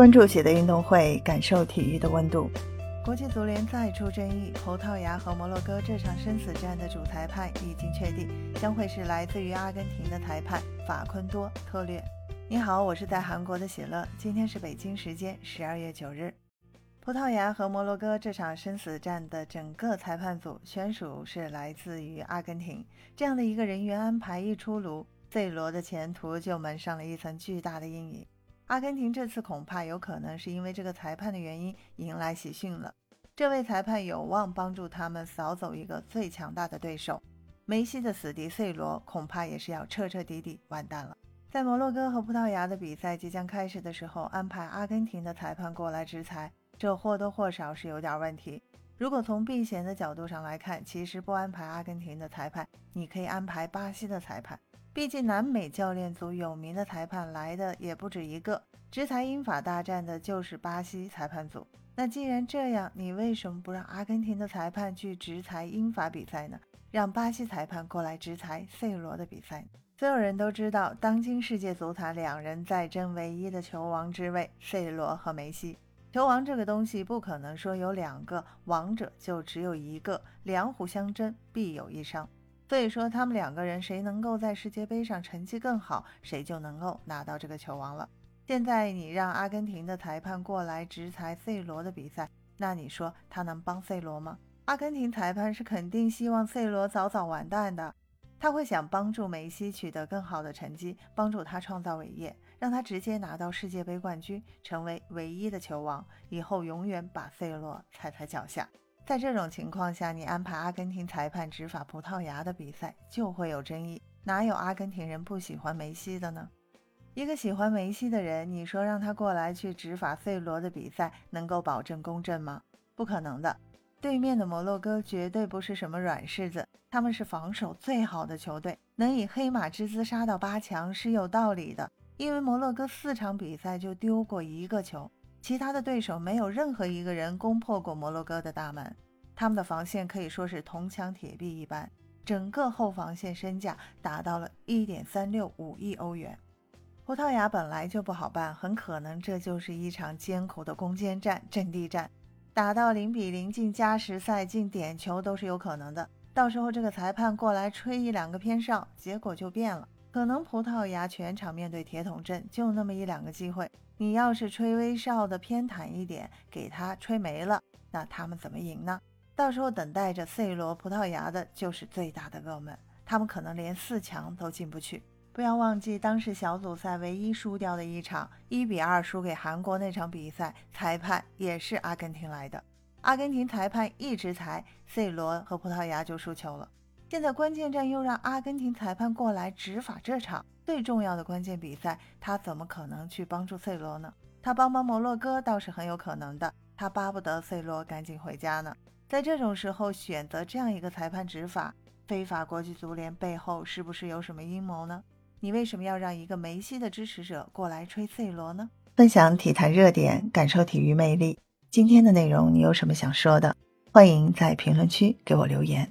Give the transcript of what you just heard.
关注喜的运动会，感受体育的温度。国际足联再出争议，葡萄牙和摩洛哥这场生死战的主裁判已经确定，将会是来自于阿根廷的裁判法昆多特略。你好，我是在韩国的喜乐，今天是北京时间十二月九日。葡萄牙和摩洛哥这场生死战的整个裁判组选属是来自于阿根廷，这样的一个人员安排一出炉，C 罗的前途就蒙上了一层巨大的阴影。阿根廷这次恐怕有可能是因为这个裁判的原因迎来喜讯了，这位裁判有望帮助他们扫走一个最强大的对手。梅西的死敌 C 罗恐怕也是要彻彻底底完蛋了。在摩洛哥和葡萄牙的比赛即将开始的时候，安排阿根廷的裁判过来执裁。这或多或少是有点问题。如果从避嫌的角度上来看，其实不安排阿根廷的裁判，你可以安排巴西的裁判。毕竟南美教练组有名的裁判来的也不止一个，执裁英法大战的就是巴西裁判组。那既然这样，你为什么不让阿根廷的裁判去执裁英法比赛呢？让巴西裁判过来执裁 C 罗的比赛？所有人都知道，当今世界足坛两人在争唯一的球王之位，C 罗和梅西。球王这个东西不可能说有两个王者就只有一个，两虎相争必有一伤。所以说他们两个人谁能够在世界杯上成绩更好，谁就能够拿到这个球王了。现在你让阿根廷的裁判过来执裁 C 罗的比赛，那你说他能帮 C 罗吗？阿根廷裁判是肯定希望 C 罗早早完蛋的。他会想帮助梅西取得更好的成绩，帮助他创造伟业，让他直接拿到世界杯冠军，成为唯一的球王，以后永远把 C 罗踩在脚下。在这种情况下，你安排阿根廷裁判执法葡萄牙的比赛就会有争议。哪有阿根廷人不喜欢梅西的呢？一个喜欢梅西的人，你说让他过来去执法 C 罗的比赛，能够保证公正吗？不可能的。对面的摩洛哥绝对不是什么软柿子，他们是防守最好的球队，能以黑马之姿杀到八强是有道理的。因为摩洛哥四场比赛就丢过一个球，其他的对手没有任何一个人攻破过摩洛哥的大门，他们的防线可以说是铜墙铁壁一般，整个后防线身价达到了一点三六五亿欧元。葡萄牙本来就不好办，很可能这就是一场艰苦的攻坚战、阵地战。打到零比零进加时赛进点球都是有可能的，到时候这个裁判过来吹一两个偏哨，结果就变了。可能葡萄牙全场面对铁桶阵，就那么一两个机会，你要是吹威少的偏袒一点，给他吹没了，那他们怎么赢呢？到时候等待着 C 罗葡萄牙的就是最大的噩梦，他们可能连四强都进不去。不要忘记，当时小组赛唯一输掉的一场，一比二输给韩国那场比赛，裁判也是阿根廷来的。阿根廷裁判一直裁，C 罗和葡萄牙就输球了。现在关键战又让阿根廷裁判过来执法这场最重要的关键比赛，他怎么可能去帮助 C 罗呢？他帮帮摩洛哥倒是很有可能的，他巴不得 C 罗赶紧回家呢。在这种时候选择这样一个裁判执法，非法国际足联背后是不是有什么阴谋呢？你为什么要让一个梅西的支持者过来吹 C 罗呢？分享体坛热点，感受体育魅力。今天的内容你有什么想说的？欢迎在评论区给我留言。